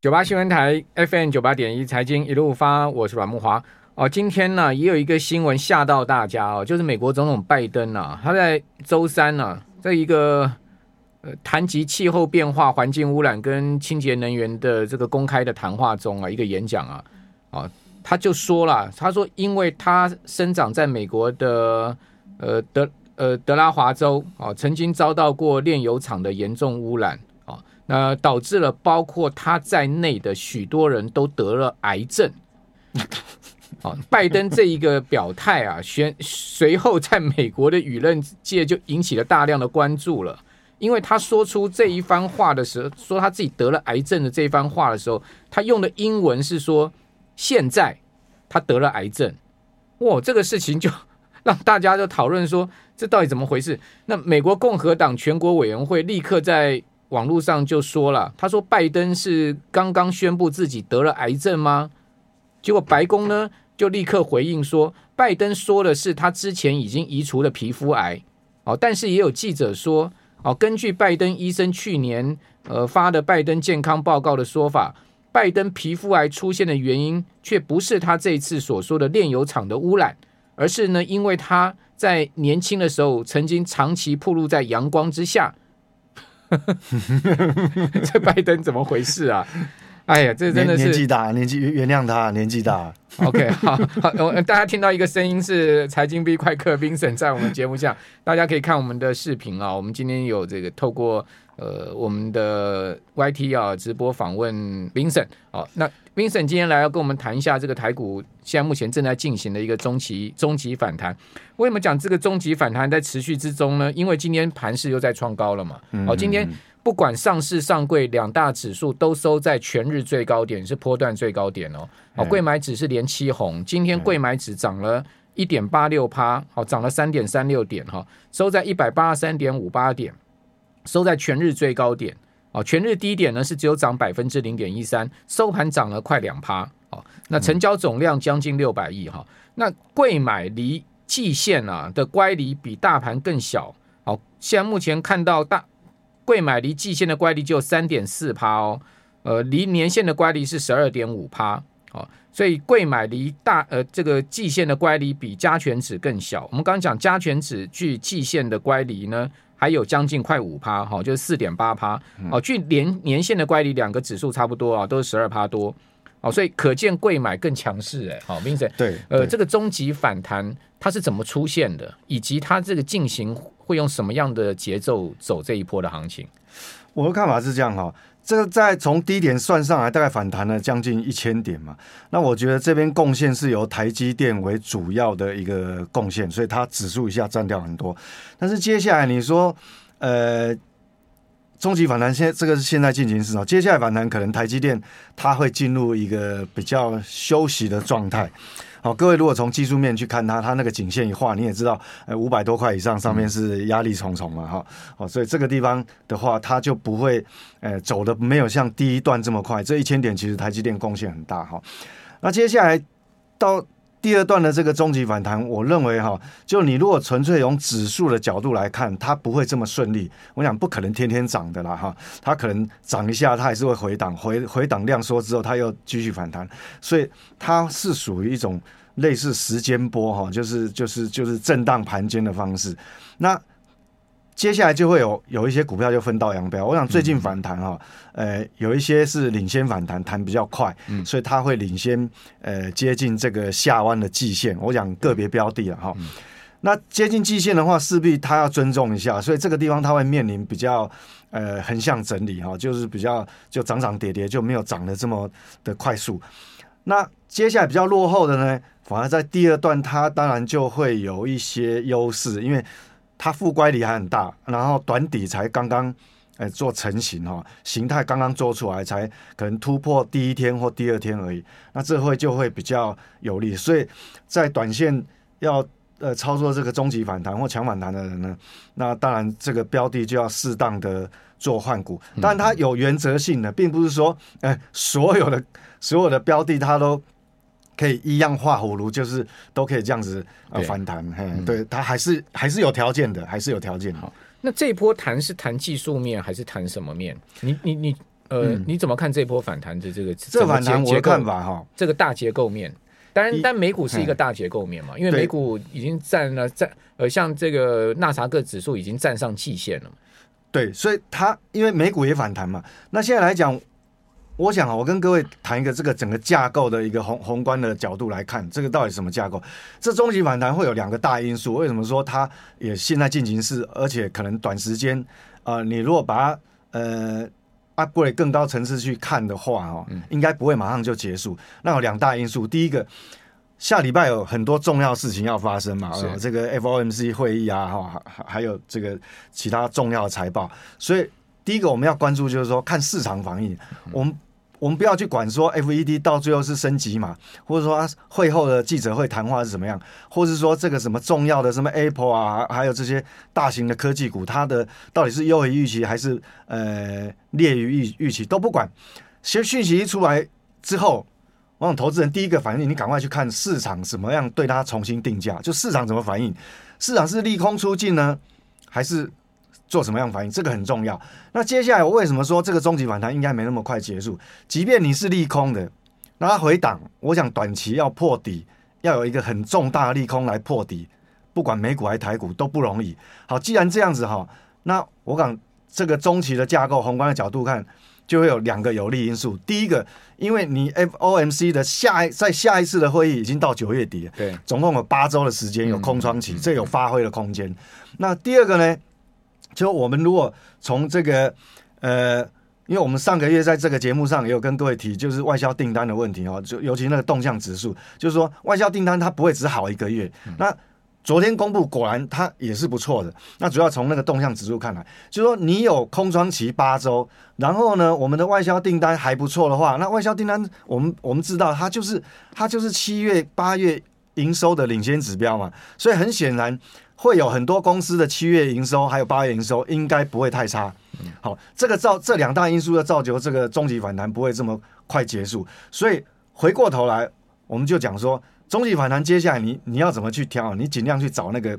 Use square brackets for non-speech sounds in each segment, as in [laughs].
九八新闻台 FM 九八点一财经一路发，我是阮慕华哦。今天呢，也有一个新闻吓到大家哦，就是美国总统拜登啊，他在周三呢、在一个呃谈及气候变化、环境污染跟清洁能源的这个公开的谈话中啊，一个演讲啊，啊，他就说了，他说，因为他生长在美国的呃德呃德拉华州啊，曾经遭到过炼油厂的严重污染。呃，导致了包括他在内的许多人都得了癌症。啊，拜登这一个表态啊，随随后在美国的舆论界就引起了大量的关注了。因为他说出这一番话的时候，说他自己得了癌症的这一番话的时候，他用的英文是说现在他得了癌症。哇，这个事情就 [laughs] 让大家就讨论说，这到底怎么回事？那美国共和党全国委员会立刻在。网络上就说了，他说拜登是刚刚宣布自己得了癌症吗？结果白宫呢就立刻回应说，拜登说的是他之前已经移除了皮肤癌。哦，但是也有记者说，哦，根据拜登医生去年呃发的拜登健康报告的说法，拜登皮肤癌出现的原因却不是他这次所说的炼油厂的污染，而是呢因为他在年轻的时候曾经长期暴露在阳光之下。[laughs] 这拜登怎么回事啊？哎呀，这真的是年纪大，年纪原谅他，年纪大。OK，好，好，大家听到一个声音是财经 B 快客 Vincent 在我们节目下，大家可以看我们的视频啊。我们今天有这个透过呃我们的 YT 啊直播访问 Vincent 好，那 Vincent 今天来要跟我们谈一下这个台股现在目前正在进行的一个中期中期反弹。为什么讲这个中期反弹在持续之中呢？因为今天盘势又在创高了嘛。好，今天。不管上市上柜两大指数都收在全日最高点，是波段最高点哦。好，柜买指是连七红，今天柜买指涨了一点八六趴，好，涨了三点三六点哈，收在一百八十三点五八点，收在全日最高点。哦，全日低点呢是只有涨百分之零点一三，收盘涨了快两趴。哦，那成交总量将近六百亿哈。那贵买离季线啊的乖离比大盘更小。好，现在目前看到大。贵买离季线的乖离只有三点四趴哦，呃，离年线的乖离是十二点五趴，哦，所以贵买离大呃这个季线的乖离比加权指更小。我们刚刚讲加权指距季线的乖离呢，还有将近快五趴，哈，就是四点八趴，哦，距年年限的乖离两个指数差不多啊，都是十二趴多，哦，所以可见贵买更强势哎，好，Vincent，对，呃，这个终极反弹它是怎么出现的，以及它这个进行。会用什么样的节奏走这一波的行情？我的看法是这样哈，这个在从低点算上来，大概反弹了将近一千点嘛。那我觉得这边贡献是由台积电为主要的一个贡献，所以它指数一下占掉很多。但是接下来你说，呃，终极反弹现在这个是现在进行时啊，接下来反弹可能台积电它会进入一个比较休息的状态。好，各位如果从技术面去看它，它那个颈线一画，你也知道，呃，五百多块以上，上面是压力重重嘛，哈，好，所以这个地方的话，它就不会，呃，走的没有像第一段这么快。这一千点其实台积电贡献很大，哈。那接下来到第二段的这个终极反弹，我认为哈，就你如果纯粹从指数的角度来看，它不会这么顺利。我想不可能天天涨的啦，哈，它可能涨一下，它还是会回档，回回档量缩之后，它又继续反弹，所以它是属于一种类似时间波哈，就是就是就是震荡盘间的方式。那接下来就会有有一些股票就分道扬镳。我想最近反弹哈，呃，有一些是领先反弹，弹比较快，所以它会领先呃接近这个下弯的季线。我讲个别标的了哈，那接近季线的话，势必它要尊重一下，所以这个地方它会面临比较呃横向整理哈，就是比较就涨涨跌跌，就没有涨得这么的快速。那接下来比较落后的呢，反而在第二段，它当然就会有一些优势，因为。它负乖离还很大，然后短底才刚刚诶做成型哈，形态刚刚做出来，才可能突破第一天或第二天而已。那这会就会比较有利，所以在短线要呃操作这个终极反弹或强反弹的人呢，那当然这个标的就要适当的做换股，但它有原则性的，并不是说诶所有的所有的标的它都。可以一样画葫芦，就是都可以这样子呃反弹，嘿，对，它还是还是有条件的，还是有条件。好，那这一波谈是谈技术面还是谈什么面？你你你呃，嗯、你怎么看这波反弹的这个这反弹我的看法哈？这个大结构面，当然，但美股是一个大结构面嘛，因为美股已经占了占呃，像这个纳萨克指数已经站上季线了。对，所以它因为美股也反弹嘛，那现在来讲。我想啊，我跟各位谈一个这个整个架构的一个宏宏观的角度来看，这个到底什么架构？这终极反弹会有两个大因素。为什么说它也现在进行式，而且可能短时间啊、呃，你如果把它呃 upgrade 更高层次去看的话哦，应该不会马上就结束。那有两大因素，第一个，下礼拜有很多重要事情要发生嘛，是这个 FOMC 会议啊，哈，还还有这个其他重要的财报，所以第一个我们要关注就是说看市场反应，我们。我们不要去管说 FED 到最后是升级嘛，或者说会后的记者会谈话是怎么样，或是说这个什么重要的什么 Apple 啊，还有这些大型的科技股，它的到底是优于预期还是呃劣于预预期都不管。其实讯息一出来之后，我想投资人第一个反应，你赶快去看市场怎么样对它重新定价，就市场怎么反应，市场是利空出尽呢，还是？做什么样反应，这个很重要。那接下来我为什么说这个中期反弹应该没那么快结束？即便你是利空的，那它回档，我想短期要破底，要有一个很重大的利空来破底，不管美股还是台股都不容易。好，既然这样子哈，那我讲这个中期的架构，宏观的角度看，就会有两个有利因素。第一个，因为你 FOMC 的下一在下一次的会议已经到九月底了，对，总共有八周的时间有空窗期，这有发挥的空间。那第二个呢？就我们如果从这个呃，因为我们上个月在这个节目上也有跟各位提，就是外销订单的问题哦，就尤其那个动向指数，就是说外销订单它不会只好一个月。那昨天公布果然它也是不错的。那主要从那个动向指数看来，就是说你有空窗期八周，然后呢，我们的外销订单还不错的话，那外销订单我们我们知道它就是它就是七月八月营收的领先指标嘛，所以很显然。会有很多公司的七月营收还有八月营收应该不会太差，好，这个造这两大因素的造就这个中期反弹不会这么快结束，所以回过头来我们就讲说中期反弹接下来你你要怎么去挑，你尽量去找那个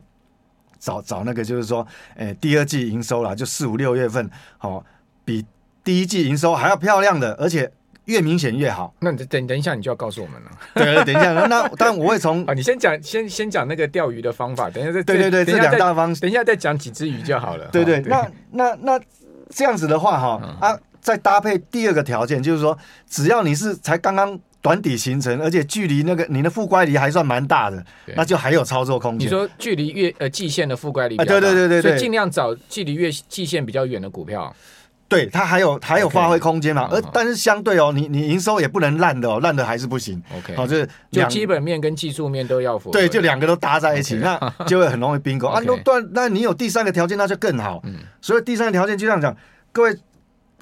找找那个就是说，诶第二季营收啦，就四五六月份，好比第一季营收还要漂亮的，而且。越明显越好。那你等等一下，你就要告诉我们了。[laughs] 对，等一下，那但我会从啊，[laughs] 你先讲，先先讲那个钓鱼的方法。等一下再对对对，这两大方，等一下再讲几只鱼就好了。对对，那那那这样子的话哈啊，再搭配第二个条件，就是说，只要你是才刚刚短底形成，而且距离那个你的负乖离还算蛮大的，那就还有操作空间。你说距离越呃季线的负乖离，对对对对对，所以尽量找距离越季线比较远的股票。对，它还有还有发挥空间嘛，而但是相对哦，你你营收也不能烂的哦，烂的还是不行。OK，好，就是就基本面跟技术面都要符合。对，就两个都搭在一起，那就会很容易 bingo [laughs] 啊。那断，那你有第三个条件，那就更好。嗯，所以第三个条件就这样讲，各位，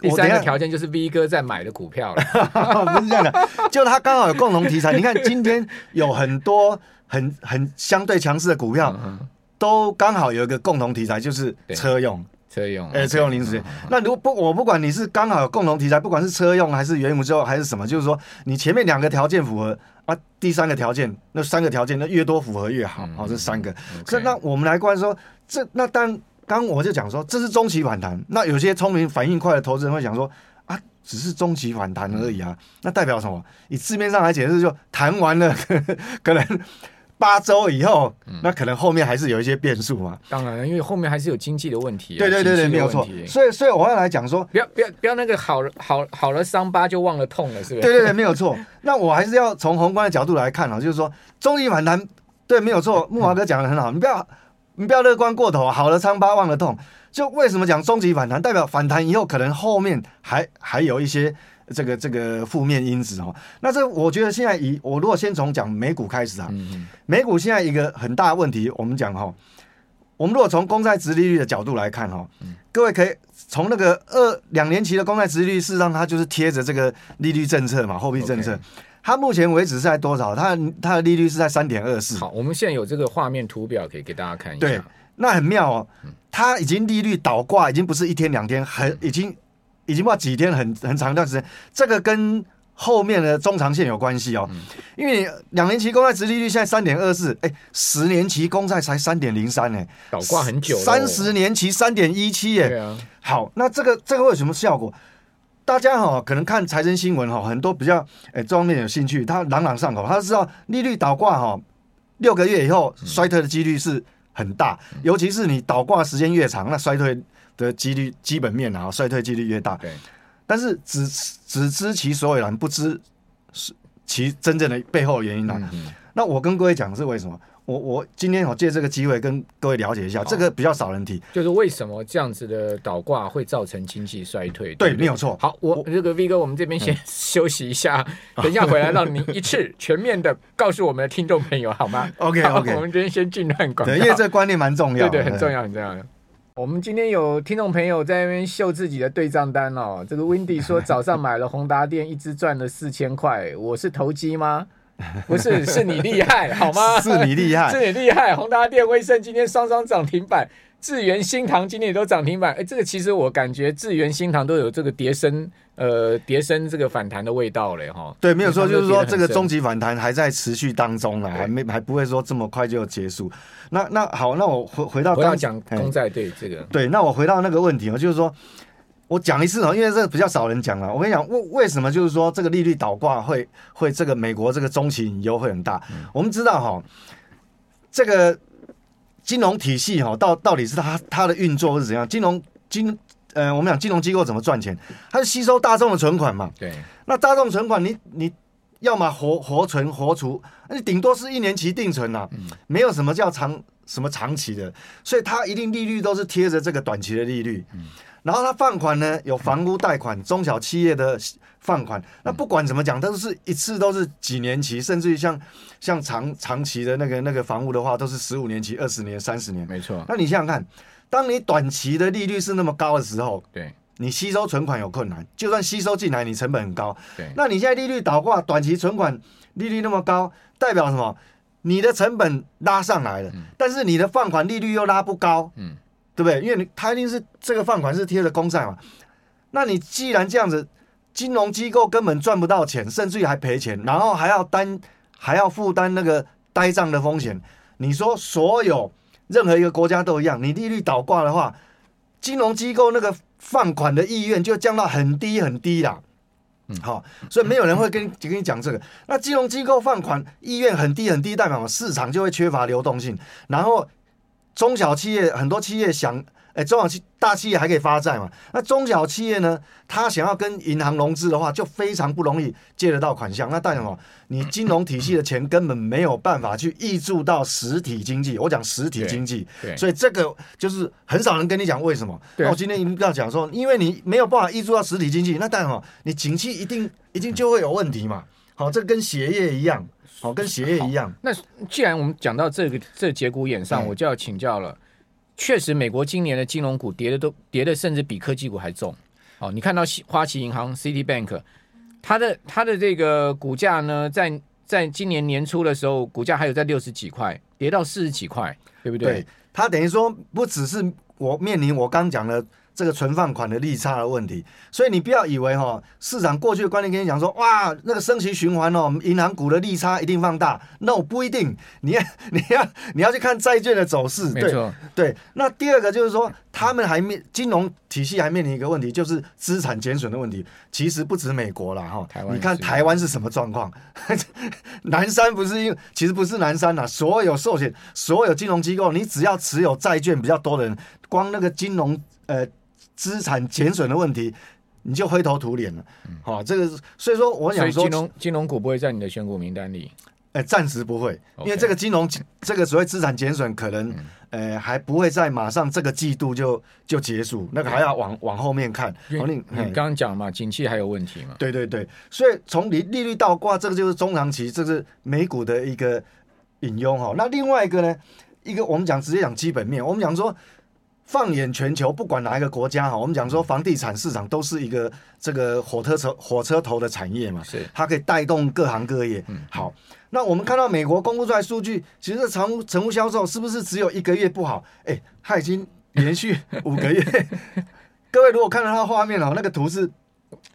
第三个条件就是 V 哥在买的股票了，[laughs] 不是这样的，[laughs] 就他刚好有共同题材。你看今天有很多很很相对强势的股票，都刚好有一个共同题材，就是车用。车用，哎，车用零组件。那如果不，我不管你是刚好有共同题材，不管是车用还是元宇宙还是什么，就是说你前面两个条件符合啊，第三个条件，那三个条件那越多符合越好。好，这三个。所以那我们来关注说，这那当刚我就讲说，这是中期反弹。那有些聪明反应快的投资人会想说，啊，只是中期反弹而已啊，那代表什么？以字面上来解释，就弹完了，[laughs] 可能。八周以后，那可能后面还是有一些变数嘛。当然，因为后面还是有经济的问题。对对对对，没有错。所以，所以我要来讲说，不要不要不要那个好好好了伤疤就忘了痛了，是不是？对对对，没有错。[laughs] 那我还是要从宏观的角度来看啊，就是说中期反弹，对，没有错。[laughs] 木华哥讲的很好，你不要你不要乐观过头，好了伤疤忘了痛。就为什么讲中期反弹？代表反弹以后可能后面还还有一些。这个这个负面因子哦，那这我觉得现在以我如果先从讲美股开始啊，美股现在一个很大的问题，我们讲哈，我们如果从公债殖利率的角度来看哈，各位可以从那个二两年期的公债殖利率，事实上它就是贴着这个利率政策嘛，货币政策，它目前为止是在多少？它它的利率是在三点二四。好，我们现在有这个画面图表可以给大家看一下。对，那很妙哦，它已经利率倒挂，已经不是一天两天，很已经。已经不知道几天很很长一段时间，这个跟后面的中长线有关系哦。嗯、因为两年期公债殖利率现在三点二四，哎，十年期公债才三点零三，哎，倒挂很久。三十年期三点一七，哎，好，那这个这个会有什么效果？大家哈可能看财政新闻哈，很多比较哎这方面有兴趣，他朗朗上口，他知道利率倒挂哈，六个月以后衰退的几率是很大，尤其是你倒挂时间越长，那衰退的几率基本面啊衰退几率越大。对，但是只只知其所以然，不知是其真正的背后原因啊。那我跟各位讲是为什么？我我今天我借这个机会跟各位了解一下，这个比较少人提，就是为什么这样子的倒挂会造成经济衰退？对，没有错。好，我这个 V 哥，我们这边先 [laughs] 休息一下，等一下回来让您一次 [laughs] 全面的告诉我们的听众朋友，好吗？OK OK，我们这边先进段广告，对，因为这个观念蛮重要，对对，很重要很重要。我们今天有听众朋友在那边秀自己的对账单哦，这个 Windy 说 [laughs] 早上买了宏达店，一只赚了四千块，我是投机吗？[laughs] 不是，是你厉害，好吗？[laughs] 是你厉害，是你厉害。宏达电、威盛今天双双涨停板，智源、新塘今天也都涨停板。哎，这个其实我感觉智源、新塘都有这个跌升，呃，跌升这个反弹的味道嘞，哈。对，没有错，就是说这个终极反弹还在持续当中了，还没还不会说这么快就结束。那那好，那我回回到刚刚讲公债对这个，对，那我回到那个问题啊，就是说。我讲一次哦，因为这个比较少人讲了。我跟你讲，为为什么就是说这个利率倒挂会会这个美国这个中期隐忧会很大？嗯、我们知道哈，这个金融体系哈，到到底是它它的运作是怎样？金融金呃，我们讲金融机构怎么赚钱？它是吸收大众的存款嘛？对。那大众存款你，你你要么活活存活储，那你顶多是一年期定存呐、啊，嗯、没有什么叫长什么长期的，所以它一定利率都是贴着这个短期的利率。嗯然后他放款呢，有房屋贷款、中小企业的放款。那不管怎么讲，都是一次都是几年期，甚至于像像长长期的那个那个房屋的话，都是十五年期、二十年、三十年。没错。那你想想看，当你短期的利率是那么高的时候，对，你吸收存款有困难，就算吸收进来，你成本很高。对。那你现在利率倒挂，短期存款利率那么高，代表什么？你的成本拉上来了，但是你的放款利率又拉不高。嗯。对不对？因为你他一定是这个放款是贴着公债嘛，那你既然这样子，金融机构根本赚不到钱，甚至于还赔钱，然后还要担还要负担那个呆账的风险。你说所有任何一个国家都一样，你利率倒挂的话，金融机构那个放款的意愿就降到很低很低啦。嗯，好，所以没有人会跟你跟你讲这个。那金融机构放款意愿很低很低，代表市场就会缺乏流动性，然后。中小企业很多企业想，哎，中小企大企业还可以发债嘛？那中小企业呢？他想要跟银行融资的话，就非常不容易借得到款项。那代表什么？你金融体系的钱根本没有办法去挹注到实体经济。我讲实体经济，所以这个就是很少人跟你讲为什么。那我今天一定要讲说，因为你没有办法挹注到实体经济，那代表什么？你景气一定一定就会有问题嘛。好，这跟鞋业一样。好，跟鞋业一样。那既然我们讲到这个这节骨眼上，我就要请教了。确实，美国今年的金融股跌的都跌的，甚至比科技股还重。哦，你看到花旗银行 （Citibank），它的它的这个股价呢，在在今年年初的时候，股价还有在六十几块，跌到四十几块，对不对？对，它等于说不只是我面临我刚讲的。这个存放款的利差的问题，所以你不要以为哈，市场过去的观念跟你讲说，哇，那个升息循环哦，银行股的利差一定放大，no 不一定，你要 [laughs] 你要你要去看债券的走势，对，对。那第二个就是说，他们还面金融体系还面临一个问题，就是资产减损的问题。其实不止美国了哈，你看台湾是什么状况？[laughs] 南山不是因为其实不是南山呐，所有寿险、所有金融机构，你只要持有债券比较多的人，光那个金融呃。资产减损的问题，你就灰头土脸了。好、嗯哦，这个所以说，我想说，金融金融股不会在你的选股名单里。哎、欸，暂时不会因为这个金融这个所谓资产减损，可能呃、还不会在马上这个季度就就结束，那个还要往往后面看。你你刚刚讲嘛，景气还有问题嘛？对对对，所以从利利率倒挂，这个就是中长期，这是美股的一个隐忧哈。那另外一个呢，一个我们讲直接讲基本面，我们讲说。放眼全球，不管哪一个国家哈，我们讲说房地产市场都是一个这个火车头火车头的产业嘛，是它可以带动各行各业。嗯，好，那我们看到美国公布出来数据，其实成成屋销售是不是只有一个月不好？哎、欸，它已经连续五个月。[laughs] 各位如果看到它的画面哦，那个图是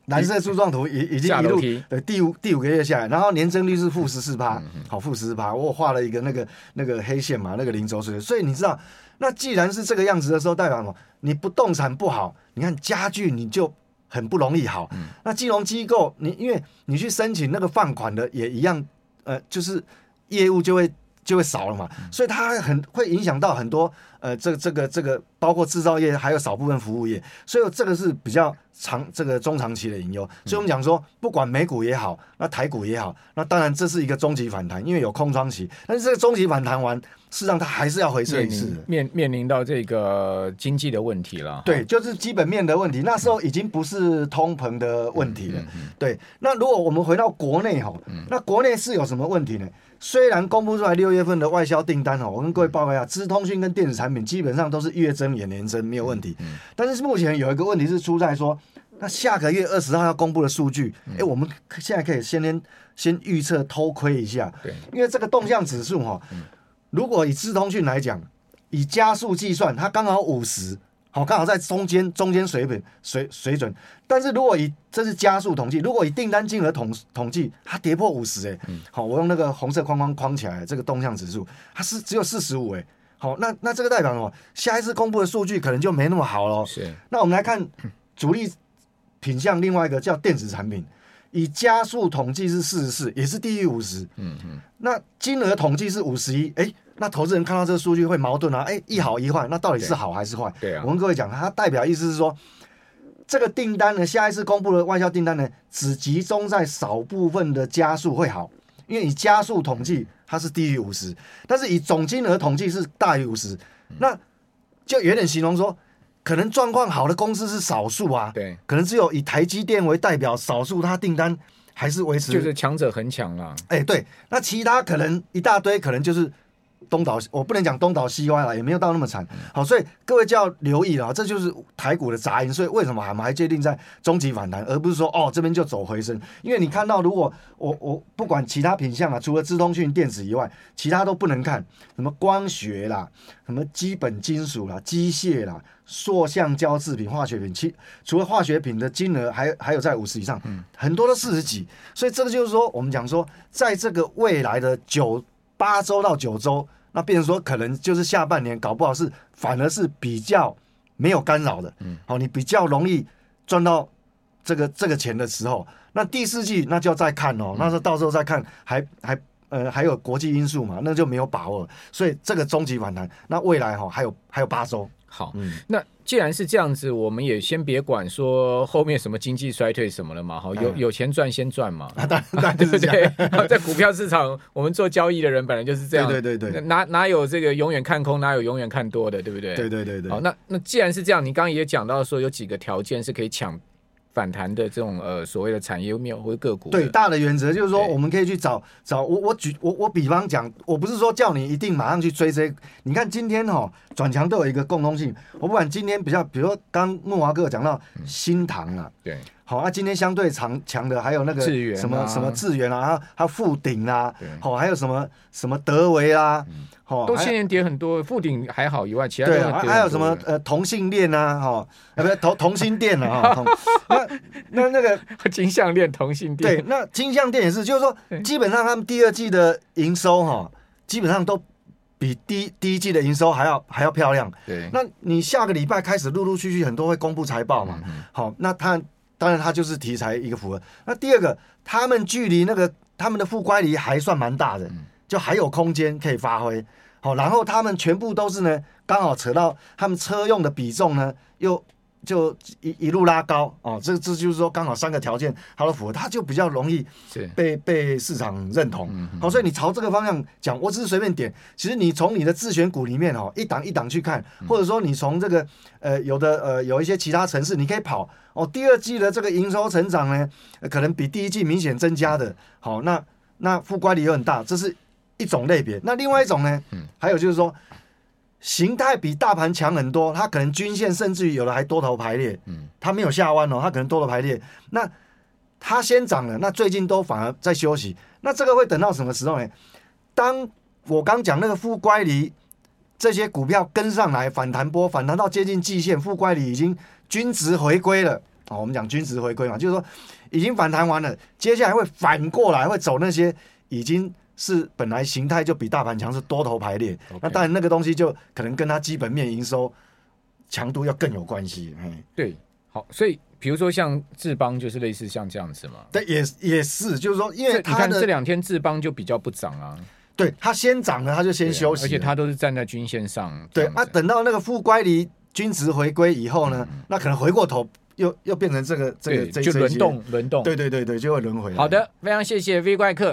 蓝色柱状图，已已经一路对第五第五个月下来，然后年增率是负十四趴，好负十四趴，我画了一个那个那个黑线嘛，那个零轴水，所以你知道。那既然是这个样子的时候，代表什么？你不动产不好，你看家具你就很不容易好。嗯、那金融机构，你因为你去申请那个放款的也一样，呃，就是业务就会就会少了嘛，嗯、所以它很会影响到很多呃，这个这个这个包括制造业还有少部分服务业，所以这个是比较长这个中长期的隐忧。所以我们讲说，不管美股也好，那台股也好，那当然这是一个中级反弹，因为有空窗期，但是这个中级反弹完。事实上，它还是要回测一次，面面临到这个经济的问题了。对，就是基本面的问题。那时候已经不是通膨的问题了。嗯嗯嗯、对，那如果我们回到国内哈，嗯、那国内是有什么问题呢？虽然公布出来六月份的外销订单哦，我跟各位报告一下，资通讯跟电子产品基本上都是月增也年增，没有问题。但是目前有一个问题是出在说，那下个月二十号要公布的数据，哎、嗯，我们现在可以先先先预测偷窥一下。对，因为这个动向指数哈。嗯如果以资通讯来讲，以加速计算，它刚好五十，好，刚好在中间中间水平水水准。但是如果以这是加速统计，如果以订单金额统统计，它跌破五十，哎，好，我用那个红色框框框起来，这个动向指数它是只有四十五，哎，好，那那这个代表什么？下一次公布的数据可能就没那么好了。是，那我们来看主力品项，另外一个叫电子产品。以加速统计是四十四，也是低于五十。嗯嗯。那金额统计是五十一，哎，那投资人看到这个数据会矛盾啊？哎，一好一坏，那到底是好还是坏？对啊。我跟各位讲，它代表意思是说，这个订单呢，下一次公布的外销订单呢，只集中在少部分的加速会好，因为以加速统计它是低于五十，但是以总金额统计是大于五十，那就有点形容说。可能状况好的公司是少数啊，对，可能只有以台积电为代表，少数它订单还是维持，就是强者恒强啦。哎、欸，对，那其他可能一大堆，可能就是。东倒，我不能讲东倒西歪了，也没有到那么惨。好，所以各位就要留意了，这就是台股的杂音。所以为什么我们还界定在中级反弹，而不是说哦这边就走回升？因为你看到，如果我我不管其他品项啊，除了资通讯电子以外，其他都不能看。什么光学啦，什么基本金属啦，机械啦，塑橡胶制品、化学品，其除了化学品的金额还还有在五十以上，很多都四十几。所以这个就是说，我们讲说，在这个未来的九。八周到九周，那变成说可能就是下半年，搞不好是反而是比较没有干扰的。嗯，好，你比较容易赚到这个这个钱的时候，那第四季那就要再看哦。那时候到时候再看，还还呃还有国际因素嘛，那就没有把握。所以这个终极反弹，那未来哈还有还有八周。好，嗯，那既然是这样子，我们也先别管说后面什么经济衰退什么了嘛，哈，有有钱赚先赚嘛，啊，当然 [laughs] 对不对？[laughs] 在股票市场，我们做交易的人本来就是这样，对对对对，哪哪有这个永远看空，哪有永远看多的，对不对？对对对对。好，那那既然是这样，你刚刚也讲到说有几个条件是可以抢。反弹的这种呃所谓的产业面或者个股，对大的原则就是说，我们可以去找找我我举我我比方讲，我不是说叫你一定马上去追这，你看今天哈转强都有一个共通性，我不管今天比较，比如说刚木华哥讲到新塘啊，对。好，那、啊、今天相对强强的还有那个什么什么智源啊，还有富鼎啊，好对，还有什么什么德维啊，好、嗯，都现在跌很多，富鼎还好以外，其他对、啊，还有什么呃同性恋啊，哈，啊不是同同心店啊，那那那个 [laughs] 金项链同性店，对，那金项链也是，就是说 [laughs] 基本上他们第二季的营收哈，基本上都比第第一季的营收还要还要漂亮，对，那你下个礼拜开始陆陆续续很多会公布财报嘛，好、那他。当然，它就是题材一个符合。那第二个，他们距离那个他们的副乖离还算蛮大的，就还有空间可以发挥。好，然后他们全部都是呢，刚好扯到他们车用的比重呢，又。就一一路拉高哦，这这就是说刚好三个条件它都符合，它就比较容易被被市场认同。好、所以你朝这个方向讲，我只是随便点。其实你从你的自选股里面哦，一档一档去看，或者说你从这个呃有的呃有一些其他城市，你可以跑哦。第二季的这个营收成长呢，可能比第一季明显增加的。好、哦，那那负乖离又很大，这是一种类别。那另外一种呢，嗯、还有就是说。形态比大盘强很多，它可能均线甚至于有的还多头排列，嗯，它没有下弯哦，它可能多头排列。那它先涨了，那最近都反而在休息。那这个会等到什么时候呢？当我刚讲那个负乖离这些股票跟上来反弹波，反弹到接近季线，负乖离已经均值回归了啊。我们讲均值回归嘛，就是说已经反弹完了，接下来会反过来会走那些已经。是本来形态就比大盘强，是多头排列。那当然那个东西就可能跟它基本面营收强度要更有关系。哎对，好，所以比如说像智邦，就是类似像这样子嘛。对，也也是，就是说，因为你看这两天智邦就比较不涨啊。对，它先涨了，它就先休息，而且它都是站在均线上。对啊，等到那个负乖离均值回归以后呢，嗯、那可能回过头又又变成这个这个这就轮动轮动。对对对对，就会轮回。好的，非常谢谢 V 怪客。